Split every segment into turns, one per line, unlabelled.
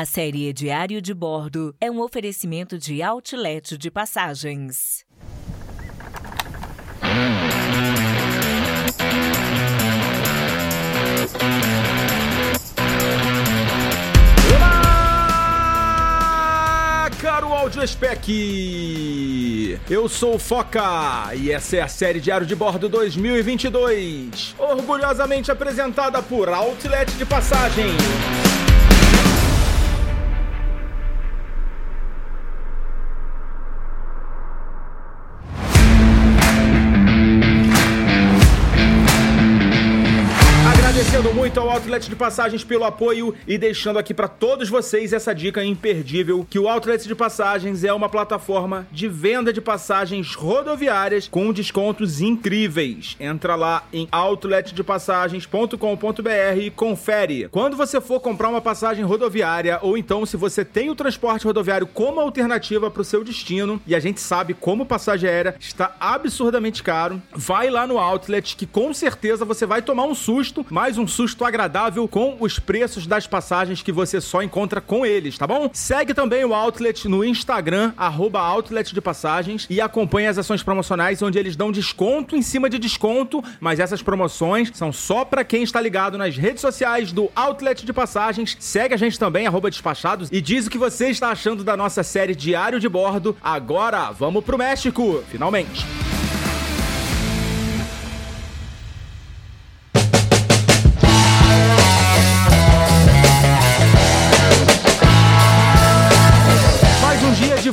A série Diário de Bordo é um oferecimento de outlet de passagens.
Olá, caro Audio Spec! Eu sou o Foca e essa é a série Diário de Bordo 2022, orgulhosamente apresentada por Outlet de Passagens. Agradecendo muito ao Outlet de Passagens pelo apoio e deixando aqui para todos vocês essa dica imperdível que o Outlet de Passagens é uma plataforma de venda de passagens rodoviárias com descontos incríveis. Entra lá em outletdepassagens.com.br e confere. Quando você for comprar uma passagem rodoviária ou então se você tem o transporte rodoviário como alternativa para o seu destino e a gente sabe como passagem aérea está absurdamente caro, vai lá no Outlet que com certeza você vai tomar um susto, mais um susto agradável com os preços das passagens que você só encontra com eles, tá bom? Segue também o Outlet no Instagram, arroba Outlet de Passagens, e acompanhe as ações promocionais onde eles dão desconto em cima de desconto, mas essas promoções são só pra quem está ligado nas redes sociais do Outlet de Passagens. Segue a gente também, arroba Despachados, e diz o que você está achando da nossa série Diário de Bordo. Agora, vamos pro México, finalmente!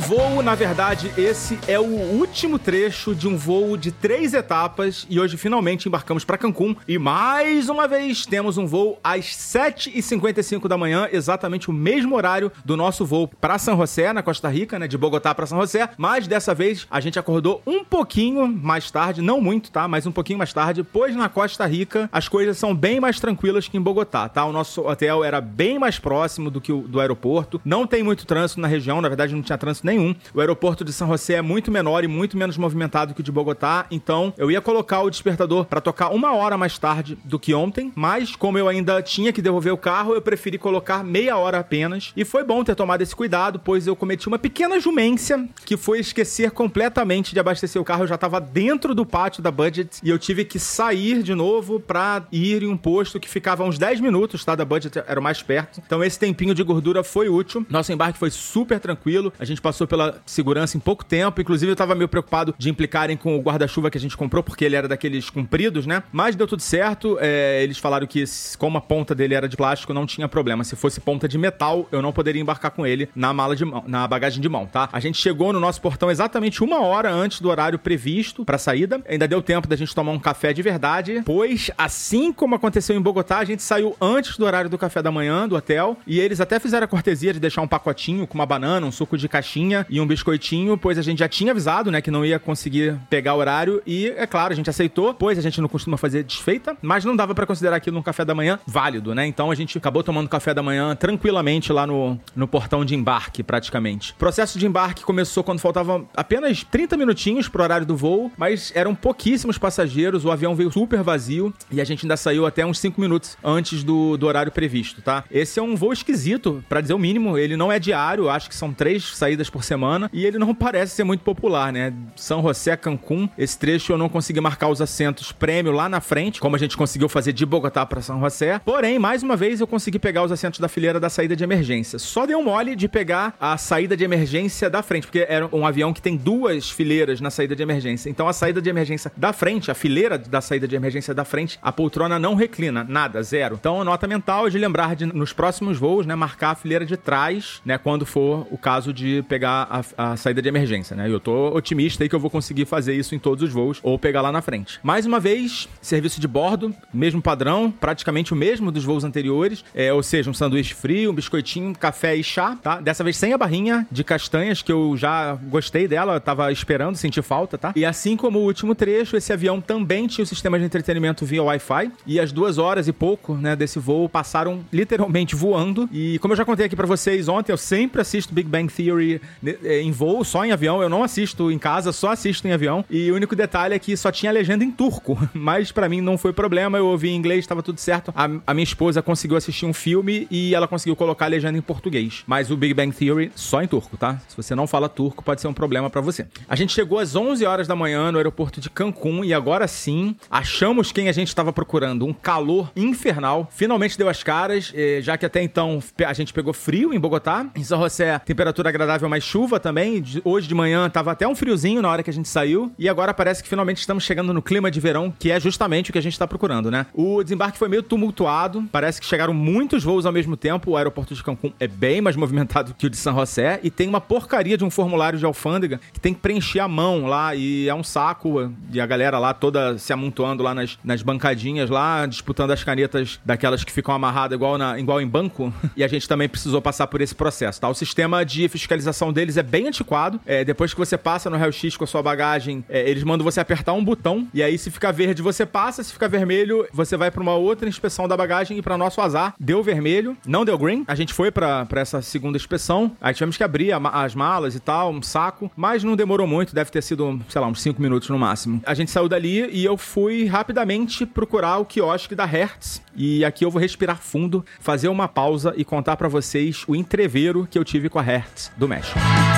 Voo, na verdade, esse é o último trecho de um voo de três etapas e hoje finalmente embarcamos para Cancún. E mais uma vez temos um voo às 7h55 da manhã, exatamente o mesmo horário do nosso voo para São José, na Costa Rica, né, de Bogotá para São José, mas dessa vez a gente acordou um pouquinho mais tarde, não muito, tá, mas um pouquinho mais tarde, pois na Costa Rica as coisas são bem mais tranquilas que em Bogotá, tá? O nosso hotel era bem mais próximo do que o do aeroporto, não tem muito trânsito na região, na verdade não tinha trânsito nenhum. O aeroporto de São José é muito menor e muito menos movimentado que o de Bogotá, então eu ia colocar o despertador para tocar uma hora mais tarde do que ontem, mas como eu ainda tinha que devolver o carro, eu preferi colocar meia hora apenas. E foi bom ter tomado esse cuidado, pois eu cometi uma pequena jumência que foi esquecer completamente de abastecer o carro. Eu já estava dentro do pátio da Budget e eu tive que sair de novo para ir em um posto que ficava uns 10 minutos, tá? Da Budget era o mais perto. Então esse tempinho de gordura foi útil. Nosso embarque foi super tranquilo. A gente passou pela segurança em pouco tempo. Inclusive, eu tava meio preocupado de implicarem com o guarda-chuva que a gente comprou, porque ele era daqueles compridos, né? Mas deu tudo certo. É, eles falaram que, como a ponta dele era de plástico, não tinha problema. Se fosse ponta de metal, eu não poderia embarcar com ele na mala de mão, na bagagem de mão, tá? A gente chegou no nosso portão exatamente uma hora antes do horário previsto pra saída. Ainda deu tempo da gente tomar um café de verdade, pois, assim como aconteceu em Bogotá, a gente saiu antes do horário do café da manhã do hotel e eles até fizeram a cortesia de deixar um pacotinho com uma banana, um suco de caixinha e um biscoitinho, pois a gente já tinha avisado, né, que não ia conseguir pegar o horário e, é claro, a gente aceitou, pois a gente não costuma fazer desfeita, mas não dava pra considerar aquilo um café da manhã válido, né? Então a gente acabou tomando café da manhã tranquilamente lá no, no portão de embarque, praticamente. O processo de embarque começou quando faltavam apenas 30 minutinhos pro horário do voo, mas eram pouquíssimos passageiros, o avião veio super vazio e a gente ainda saiu até uns 5 minutos antes do, do horário previsto, tá? Esse é um voo esquisito, pra dizer o mínimo, ele não é diário, acho que são três saídas por semana e ele não parece ser muito popular, né? São José, Cancún, esse trecho eu não consegui marcar os assentos prêmio lá na frente, como a gente conseguiu fazer de Bogotá para São José. Porém, mais uma vez eu consegui pegar os assentos da fileira da saída de emergência. Só deu mole de pegar a saída de emergência da frente, porque era um avião que tem duas fileiras na saída de emergência. Então a saída de emergência da frente, a fileira da saída de emergência da frente, a poltrona não reclina, nada, zero. Então, nota mental é de lembrar de nos próximos voos, né, marcar a fileira de trás, né, quando for o caso de pegar a, a saída de emergência, né? Eu tô otimista aí que eu vou conseguir fazer isso em todos os voos ou pegar lá na frente. Mais uma vez, serviço de bordo, mesmo padrão, praticamente o mesmo dos voos anteriores, é, ou seja, um sanduíche frio, um biscoitinho, café e chá, tá? Dessa vez sem a barrinha de castanhas, que eu já gostei dela, tava esperando, senti falta, tá? E assim como o último trecho, esse avião também tinha o sistema de entretenimento via Wi-Fi, e as duas horas e pouco, né, desse voo passaram literalmente voando, e como eu já contei aqui pra vocês ontem, eu sempre assisto Big Bang Theory em voo, só em avião. Eu não assisto em casa, só assisto em avião. E o único detalhe é que só tinha legenda em turco. Mas para mim não foi problema. Eu ouvi em inglês, estava tudo certo. A, a, minha esposa conseguiu assistir um filme e ela conseguiu colocar a legenda em português. Mas o Big Bang Theory só em turco, tá? Se você não fala turco, pode ser um problema para você. A gente chegou às 11 horas da manhã no aeroporto de Cancún e agora sim achamos quem a gente estava procurando. Um calor infernal. Finalmente deu as caras, eh, já que até então a gente pegou frio em Bogotá. Em São José, temperatura agradável, mas chuva também. Hoje de manhã tava até um friozinho na hora que a gente saiu. E agora parece que finalmente estamos chegando no clima de verão, que é justamente o que a gente está procurando, né? O desembarque foi meio tumultuado. Parece que chegaram muitos voos ao mesmo tempo. O aeroporto de Cancún é bem mais movimentado que o de São José. E tem uma porcaria de um formulário de alfândega que tem que preencher a mão lá. E é um saco. E a galera lá toda se amontoando lá nas, nas bancadinhas lá, disputando as canetas daquelas que ficam amarradas igual, na, igual em banco. E a gente também precisou passar por esse processo, tá? O sistema de fiscalização deles é bem antiquado. É, depois que você passa no raio-x com a sua bagagem, é, eles mandam você apertar um botão. E aí, se ficar verde, você passa. Se ficar vermelho, você vai para uma outra inspeção da bagagem. E para nosso azar, deu vermelho, não deu green. A gente foi para essa segunda inspeção. Aí tivemos que abrir a, as malas e tal, um saco. Mas não demorou muito, deve ter sido, sei lá, uns 5 minutos no máximo. A gente saiu dali e eu fui rapidamente procurar o quiosque da Hertz. E aqui eu vou respirar fundo, fazer uma pausa e contar para vocês o entreveiro que eu tive com a Hertz do México. Bye.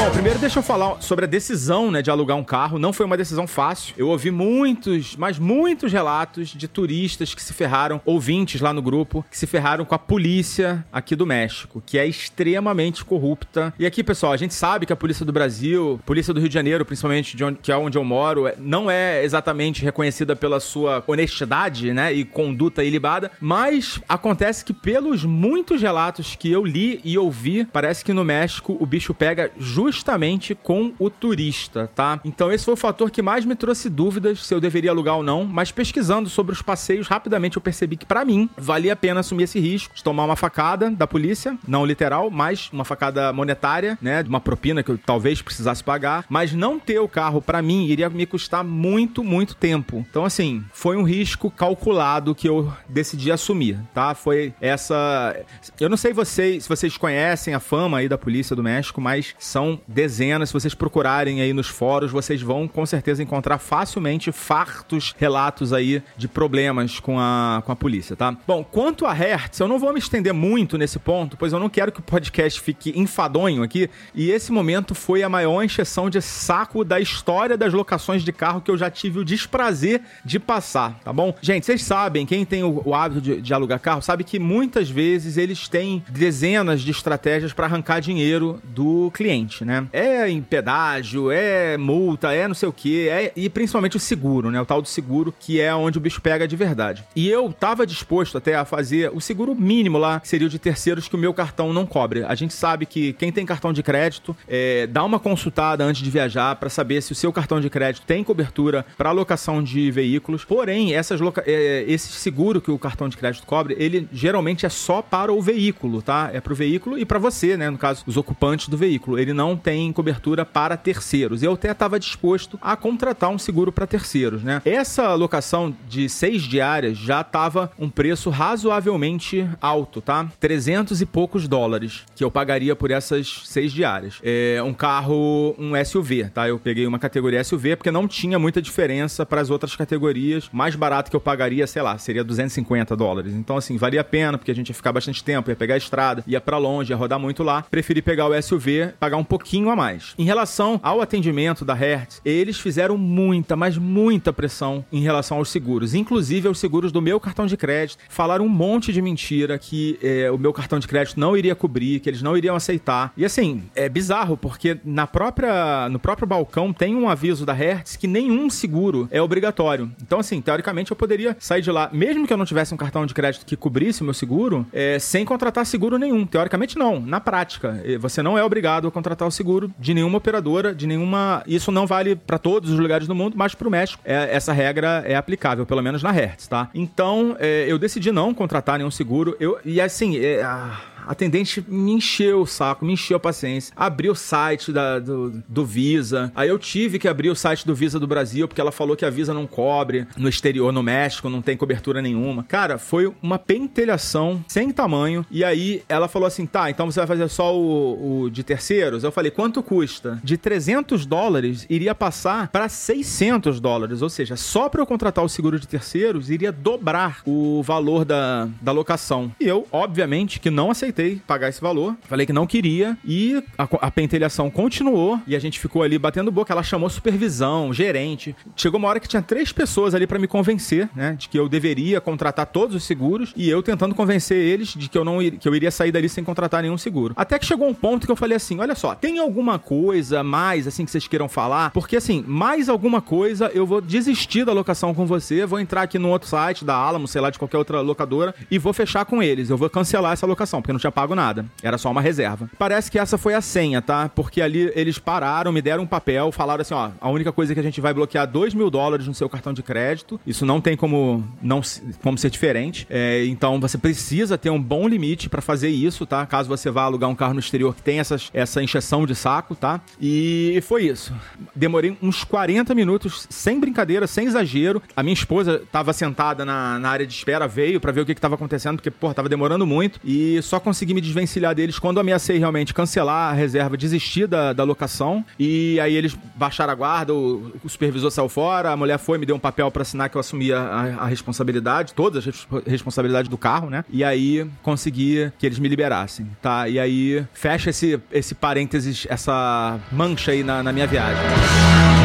Bom, primeiro deixa eu falar sobre a decisão, né, de alugar um carro. Não foi uma decisão fácil. Eu ouvi muitos, mas muitos relatos de turistas que se ferraram, ouvintes lá no grupo, que se ferraram com a polícia aqui do México, que é extremamente corrupta. E aqui, pessoal, a gente sabe que a polícia do Brasil, polícia do Rio de Janeiro, principalmente, de onde, que é onde eu moro, é, não é exatamente reconhecida pela sua honestidade, né, e conduta ilibada, mas acontece que pelos muitos relatos que eu li e ouvi, parece que no México o bicho pega justamente justamente com o turista, tá? Então esse foi o fator que mais me trouxe dúvidas se eu deveria alugar ou não, mas pesquisando sobre os passeios, rapidamente eu percebi que para mim valia a pena assumir esse risco de tomar uma facada da polícia, não literal, mas uma facada monetária, né, de uma propina que eu talvez precisasse pagar, mas não ter o carro para mim iria me custar muito, muito tempo. Então assim, foi um risco calculado que eu decidi assumir, tá? Foi essa, eu não sei vocês, se vocês conhecem a fama aí da polícia do México, mas são dezenas. Se vocês procurarem aí nos fóruns, vocês vão com certeza encontrar facilmente fartos relatos aí de problemas com a, com a polícia, tá? Bom, quanto a Hertz, eu não vou me estender muito nesse ponto, pois eu não quero que o podcast fique enfadonho aqui. E esse momento foi a maior encheção de saco da história das locações de carro que eu já tive o desprazer de passar, tá bom? Gente, vocês sabem, quem tem o, o hábito de, de alugar carro, sabe que muitas vezes eles têm dezenas de estratégias para arrancar dinheiro do cliente, né? Né? É em pedágio, é multa, é não sei o que, é, e principalmente o seguro, né? O tal do seguro, que é onde o bicho pega de verdade. E eu tava disposto até a fazer o seguro mínimo lá, que seria o de terceiros que o meu cartão não cobre. A gente sabe que quem tem cartão de crédito, é, dá uma consultada antes de viajar para saber se o seu cartão de crédito tem cobertura para alocação de veículos. Porém, essas loca é, esse seguro que o cartão de crédito cobre, ele geralmente é só para o veículo, tá? É para o veículo e para você, né? No caso, os ocupantes do veículo. Ele não tem cobertura para terceiros. Eu até estava disposto a contratar um seguro para terceiros, né? Essa locação de seis diárias já estava um preço razoavelmente alto, tá? 300 e poucos dólares que eu pagaria por essas seis diárias. É um carro, um SUV, tá? Eu peguei uma categoria SUV porque não tinha muita diferença para as outras categorias. Mais barato que eu pagaria, sei lá, seria 250 dólares. Então, assim, valia a pena porque a gente ia ficar bastante tempo, ia pegar a estrada, ia para longe, ia rodar muito lá. Preferi pegar o SUV, pagar um pouquinho pouquinho a mais. Em relação ao atendimento da Hertz, eles fizeram muita, mas muita pressão em relação aos seguros, inclusive aos seguros do meu cartão de crédito. Falaram um monte de mentira que é, o meu cartão de crédito não iria cobrir, que eles não iriam aceitar. E assim, é bizarro, porque na própria, no próprio balcão tem um aviso da Hertz que nenhum seguro é obrigatório. Então, assim, teoricamente eu poderia sair de lá, mesmo que eu não tivesse um cartão de crédito que cobrisse o meu seguro, é, sem contratar seguro nenhum. Teoricamente, não. Na prática, é, você não é obrigado a contratar o seguro de nenhuma operadora, de nenhuma. Isso não vale para todos os lugares do mundo, mas para o México é, essa regra é aplicável, pelo menos na Hertz, tá? Então é, eu decidi não contratar nenhum seguro. Eu, e assim, é, a, a atendente me encheu o saco, me encheu a paciência. Abriu o site da, do, do Visa. Aí eu tive que abrir o site do Visa do Brasil, porque ela falou que a Visa não cobre no exterior, no México, não tem cobertura nenhuma. Cara, foi uma pentelhação sem tamanho. E aí ela falou assim: tá, então você vai fazer só o, o de terceiros? Eu falei: quanto custa? De 300 dólares iria passar para 600 dólares. Ou seja, só para eu contratar o seguro de terceiros iria dobrar o valor da, da locação. E eu, obviamente, que não aceitei pagar esse valor. Falei que não queria. E a, a pentelhação continuou. E a gente ficou ali batendo boca. Ela chamou supervisão, gerente. Chegou uma hora que tinha três pessoas ali para me convencer, né? De que eu deveria contratar todos os seguros. E eu tentando convencer eles de que eu não que eu iria sair dali sem contratar nenhum seguro. Até que chegou um ponto que eu falei assim: olha só, tem alguma coisa mais assim que vocês queiram falar? Porque assim, mais alguma coisa eu vou desistir da locação com você, vou entrar aqui no outro site da Alamo, sei lá, de qualquer outra locadora, e vou fechar com eles. Eu vou cancelar essa locação, porque tinha pago nada. Era só uma reserva. Parece que essa foi a senha, tá? Porque ali eles pararam, me deram um papel, falaram assim: ó, a única coisa que a gente vai bloquear 2 mil dólares no seu cartão de crédito. Isso não tem como não como ser diferente. É, então você precisa ter um bom limite para fazer isso, tá? Caso você vá alugar um carro no exterior que tem essas, essa encheção de saco, tá? E foi isso. Demorei uns 40 minutos, sem brincadeira, sem exagero. A minha esposa tava sentada na, na área de espera, veio para ver o que, que tava acontecendo, porque, pô, tava demorando muito. E só consegui me desvencilhar deles quando ameacei realmente cancelar a reserva, desistir da, da locação. E aí eles baixaram a guarda, o, o supervisor saiu fora, a mulher foi, me deu um papel para assinar que eu assumia a, a responsabilidade, todas as responsabilidades do carro, né? E aí consegui que eles me liberassem, tá? E aí fecha esse, esse parênteses, essa mancha aí na, na minha viagem.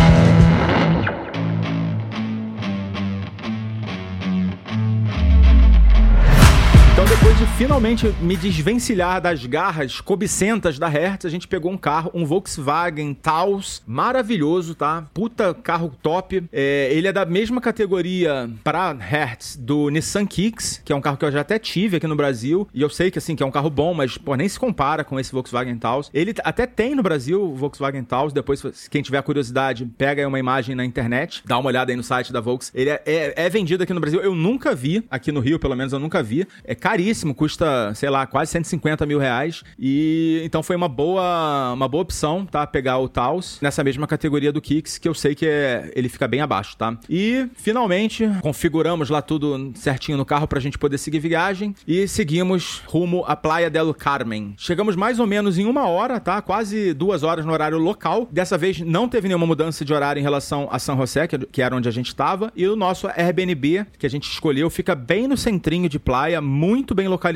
Finalmente me desvencilhar das garras cobicentas da Hertz, a gente pegou um carro, um Volkswagen Taos, maravilhoso, tá? Puta carro top. É, ele é da mesma categoria para Hertz do Nissan Kicks, que é um carro que eu já até tive aqui no Brasil, e eu sei que assim, que é um carro bom, mas pô, nem se compara com esse Volkswagen Taos. Ele até tem no Brasil o Volkswagen Taos, depois quem tiver curiosidade, pega aí uma imagem na internet, dá uma olhada aí no site da Volks. Ele é, é, é vendido aqui no Brasil, eu nunca vi, aqui no Rio pelo menos eu nunca vi. É caríssimo, custa, sei lá, quase 150 mil reais. E então foi uma boa, uma boa opção, tá? Pegar o Taos nessa mesma categoria do Kicks, que eu sei que é, ele fica bem abaixo, tá? E finalmente configuramos lá tudo certinho no carro pra gente poder seguir viagem e seguimos rumo à Praia del Carmen. Chegamos mais ou menos em uma hora, tá? Quase duas horas no horário local. Dessa vez não teve nenhuma mudança de horário em relação a San José, que era onde a gente estava. E o nosso Airbnb, que a gente escolheu, fica bem no centrinho de praia, muito bem localizado.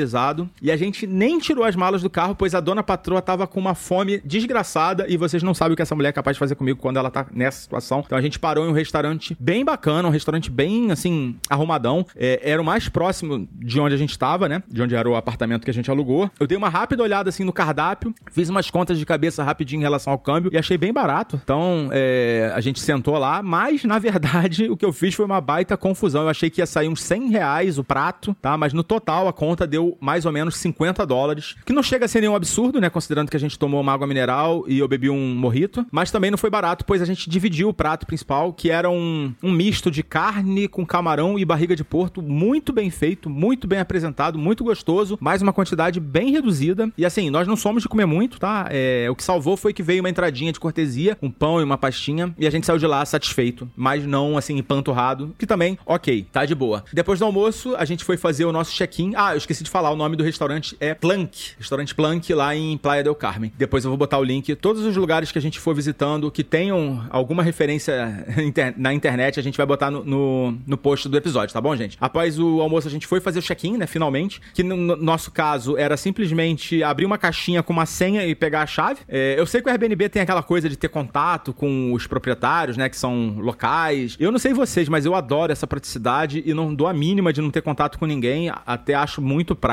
E a gente nem tirou as malas do carro, pois a dona patroa tava com uma fome desgraçada e vocês não sabem o que essa mulher é capaz de fazer comigo quando ela tá nessa situação. Então a gente parou em um restaurante bem bacana, um restaurante bem, assim, arrumadão. É, era o mais próximo de onde a gente tava, né? De onde era o apartamento que a gente alugou. Eu dei uma rápida olhada, assim, no cardápio, fiz umas contas de cabeça rapidinho em relação ao câmbio e achei bem barato. Então é, a gente sentou lá, mas na verdade o que eu fiz foi uma baita confusão. Eu achei que ia sair uns 100 reais o prato, tá? Mas no total a conta conta mais ou menos 50 dólares, que não chega a ser nenhum absurdo, né? Considerando que a gente tomou uma água mineral e eu bebi um morrito, mas também não foi barato, pois a gente dividiu o prato principal, que era um, um misto de carne com camarão e barriga de porto, muito bem feito, muito bem apresentado, muito gostoso, mais uma quantidade bem reduzida. E assim, nós não somos de comer muito, tá? É, o que salvou foi que veio uma entradinha de cortesia, um pão e uma pastinha, e a gente saiu de lá satisfeito, mas não assim, empanturrado, que também, ok, tá de boa. Depois do almoço, a gente foi fazer o nosso check-in. Ah, eu esqueci de falar, o nome do restaurante é Plank. Restaurante Plank lá em Playa del Carmen. Depois eu vou botar o link. Todos os lugares que a gente for visitando que tenham alguma referência na internet, a gente vai botar no, no, no post do episódio, tá bom, gente? Após o almoço, a gente foi fazer o check-in, né? Finalmente. Que no, no, nosso caso era simplesmente abrir uma caixinha com uma senha e pegar a chave. É, eu sei que o Airbnb tem aquela coisa de ter contato com os proprietários, né? Que são locais. Eu não sei vocês, mas eu adoro essa praticidade e não dou a mínima de não ter contato com ninguém. Até acho muito prático.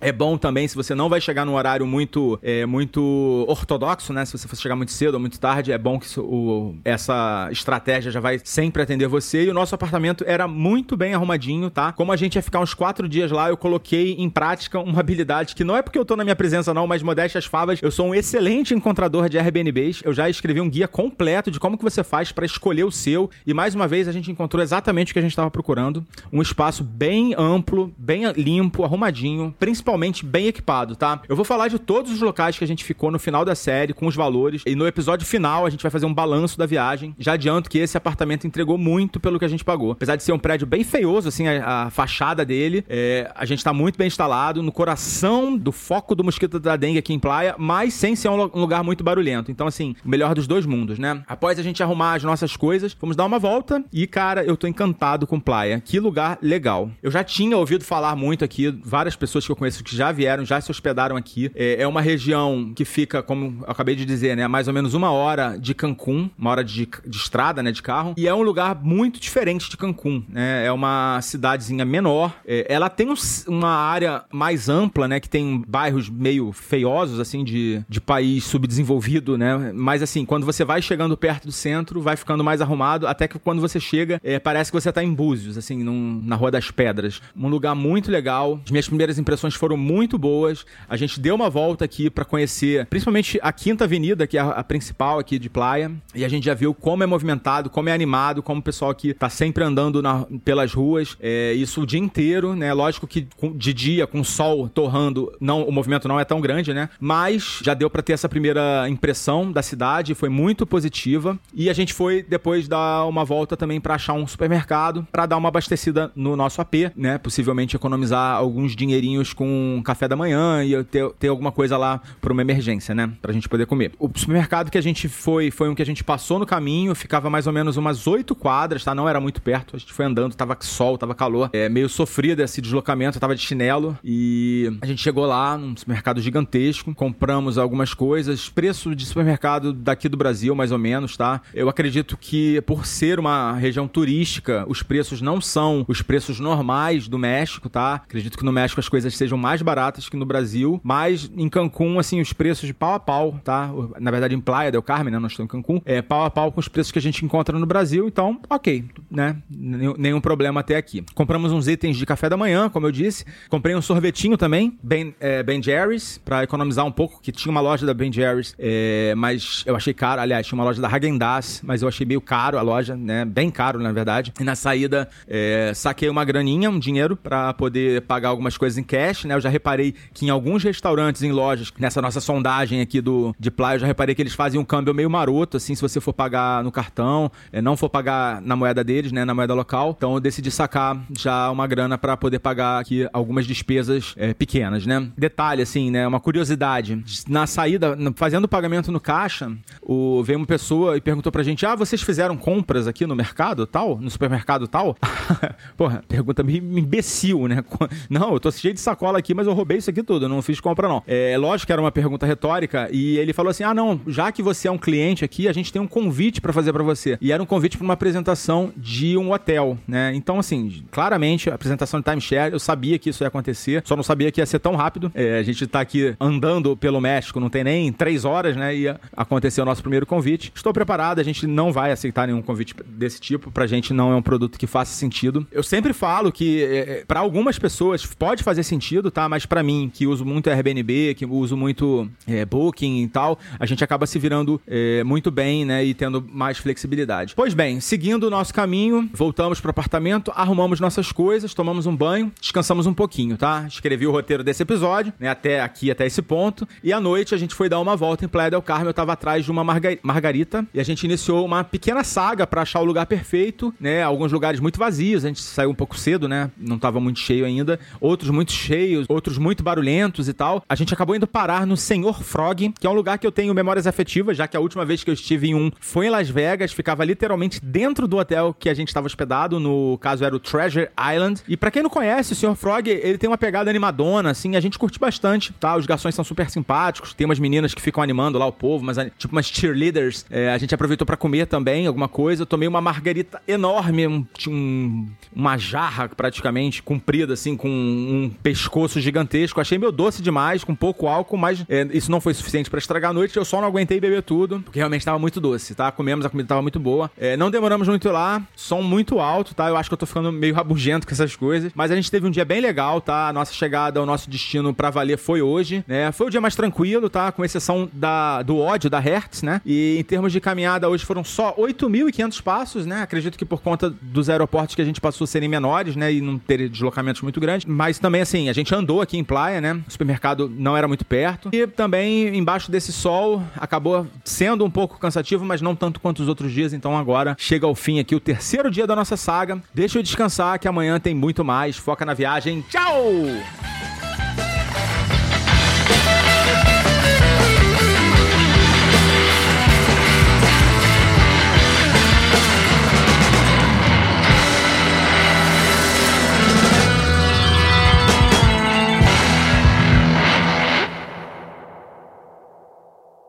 É bom também se você não vai chegar num horário muito, é, muito ortodoxo, né? Se você for chegar muito cedo ou muito tarde, é bom que o, essa estratégia já vai sempre atender você. E o nosso apartamento era muito bem arrumadinho, tá? Como a gente ia ficar uns quatro dias lá, eu coloquei em prática uma habilidade que não é porque eu tô na minha presença, não, mas modéstia as favas, eu sou um excelente encontrador de Airbnbs. Eu já escrevi um guia completo de como que você faz para escolher o seu. E mais uma vez a gente encontrou exatamente o que a gente estava procurando. Um espaço bem amplo, bem limpo, arrumadinho principalmente bem equipado, tá? Eu vou falar de todos os locais que a gente ficou no final da série, com os valores, e no episódio final a gente vai fazer um balanço da viagem. Já adianto que esse apartamento entregou muito pelo que a gente pagou. Apesar de ser um prédio bem feioso, assim, a, a fachada dele, é, a gente tá muito bem instalado, no coração do foco do mosquito da dengue aqui em Praia, mas sem ser um lugar muito barulhento. Então, assim, o melhor dos dois mundos, né? Após a gente arrumar as nossas coisas, vamos dar uma volta e, cara, eu tô encantado com Praia. Que lugar legal. Eu já tinha ouvido falar muito aqui, várias pessoas que eu conheço que já vieram, já se hospedaram aqui. É, é uma região que fica, como eu acabei de dizer, né, mais ou menos uma hora de Cancún, uma hora de, de estrada, né, de carro. E é um lugar muito diferente de Cancún, né? É uma cidadezinha menor. É, ela tem um, uma área mais ampla, né, que tem bairros meio feiosos, assim, de, de país subdesenvolvido, né? Mas, assim, quando você vai chegando perto do centro, vai ficando mais arrumado, até que quando você chega, é, parece que você tá em Búzios, assim, num, na Rua das Pedras. Um lugar muito legal. As minhas primeiras impressões foram muito boas. A gente deu uma volta aqui para conhecer, principalmente a Quinta Avenida, que é a principal aqui de Playa, e a gente já viu como é movimentado, como é animado, como o pessoal aqui tá sempre andando na, pelas ruas, é, isso o dia inteiro, né? Lógico que de dia, com sol torrando, não, o movimento não é tão grande, né? Mas já deu para ter essa primeira impressão da cidade, foi muito positiva. E a gente foi depois dar uma volta também para achar um supermercado, para dar uma abastecida no nosso AP, né? Possivelmente economizar alguns dinheirinhos com café da manhã e ter, ter alguma coisa lá para uma emergência, né? Pra gente poder comer. O supermercado que a gente foi, foi um que a gente passou no caminho, ficava mais ou menos umas oito quadras, tá? Não era muito perto. A gente foi andando, tava sol, tava calor. É meio sofrido esse deslocamento, eu tava de chinelo. E a gente chegou lá num supermercado gigantesco, compramos algumas coisas. Preço de supermercado daqui do Brasil, mais ou menos, tá? Eu acredito que por ser uma região turística, os preços não são os preços normais do México, tá? Acredito que no México as coisas sejam mais baratas que no Brasil, mas em Cancún, assim, os preços de pau a pau, tá? Na verdade, em Playa del Carmen, né? Nós estamos em Cancún, é pau a pau com os preços que a gente encontra no Brasil, então, ok, né? Nenhum problema até aqui. Compramos uns itens de café da manhã, como eu disse. Comprei um sorvetinho também, Ben, é, ben Jerry's, pra economizar um pouco, que tinha uma loja da Ben Jerry's, é, mas eu achei caro. Aliás, tinha uma loja da Häagen-Dazs, mas eu achei meio caro a loja, né? Bem caro, na verdade. E na saída, é, saquei uma graninha, um dinheiro, para poder pagar algumas coisas em cash, né? Eu já reparei que em alguns restaurantes, em lojas, nessa nossa sondagem aqui do de Playa, eu já reparei que eles fazem um câmbio meio maroto, assim, se você for pagar no cartão, é, não for pagar na moeda deles, né? Na moeda local. Então eu decidi sacar já uma grana para poder pagar aqui algumas despesas é, pequenas, né? Detalhe, assim, né? Uma curiosidade. Na saída, fazendo o pagamento no caixa, o, veio uma pessoa e perguntou pra gente: Ah, vocês fizeram compras aqui no mercado tal? No supermercado tal? Porra, pergunta meio imbecil, né? Não, eu tô cheio de sacola aqui, mas eu roubei isso aqui tudo, não fiz compra, não. É lógico que era uma pergunta retórica e ele falou assim: Ah, não, já que você é um cliente aqui, a gente tem um convite para fazer para você. E era um convite para uma apresentação de um hotel, né? Então, assim, claramente, a apresentação de timeshare, eu sabia que isso ia acontecer, só não sabia que ia ser tão rápido. É, a gente tá aqui andando pelo México, não tem nem três horas, né? Ia acontecer o nosso primeiro convite. Estou preparado, a gente não vai aceitar nenhum convite desse tipo, pra gente não é um produto que faça sentido. Eu sempre falo que é, é para algumas pessoas pode fazer sentido, tá? Mas para mim, que uso muito Airbnb, que uso muito é, Booking e tal, a gente acaba se virando é, muito bem, né? E tendo mais flexibilidade. Pois bem, seguindo o nosso caminho, voltamos pro apartamento, arrumamos nossas coisas, tomamos um banho, descansamos um pouquinho, tá? Escrevi o roteiro desse episódio, né? Até aqui, até esse ponto. E à noite a gente foi dar uma volta em Playa del Carmen. Eu tava atrás de uma marga margarita e a gente iniciou uma pequena saga para achar o lugar perfeito, né? Alguns lugares muito vazios, a gente saiu um pouco cedo, né? Não tava muito cheio ainda. Outros muito cheios, outros muito barulhentos e tal. A gente acabou indo parar no Senhor Frog, que é um lugar que eu tenho memórias afetivas, já que a última vez que eu estive em um foi em Las Vegas, ficava literalmente dentro do hotel que a gente estava hospedado, no caso era o Treasure Island. E para quem não conhece, o Senhor Frog, ele tem uma pegada animadona, assim, a gente curte bastante, tá? Os garçons são super simpáticos, tem umas meninas que ficam animando lá o povo, mas tipo umas cheerleaders. É, a gente aproveitou para comer também alguma coisa. Eu tomei uma margarita enorme, um, um, uma jarra praticamente comprida, assim, com um pescoço gigantesco. Achei meio doce demais, com pouco álcool, mas é, isso não foi suficiente para estragar a noite. Eu só não aguentei beber tudo, porque realmente estava muito doce, tá? Comemos, a comida estava muito boa. É, não demoramos muito lá, som muito alto, tá? Eu acho que eu tô ficando meio rabugento com essas coisas, mas a gente teve um dia bem legal, tá? A nossa chegada ao nosso destino para valer foi hoje, né? Foi o dia mais tranquilo, tá? Com exceção da, do ódio da Hertz, né? E em termos de caminhada, hoje foram só 8.500 passos, né? Acredito que por conta dos aeroportos que a gente passou serem menores, né? E não ter deslocamentos muito grandes, mas também também, assim, a gente andou aqui em Praia, né? O supermercado não era muito perto. E também, embaixo desse sol, acabou sendo um pouco cansativo, mas não tanto quanto os outros dias. Então agora chega ao fim aqui o terceiro dia da nossa saga. Deixa eu descansar que amanhã tem muito mais. Foca na viagem. Tchau!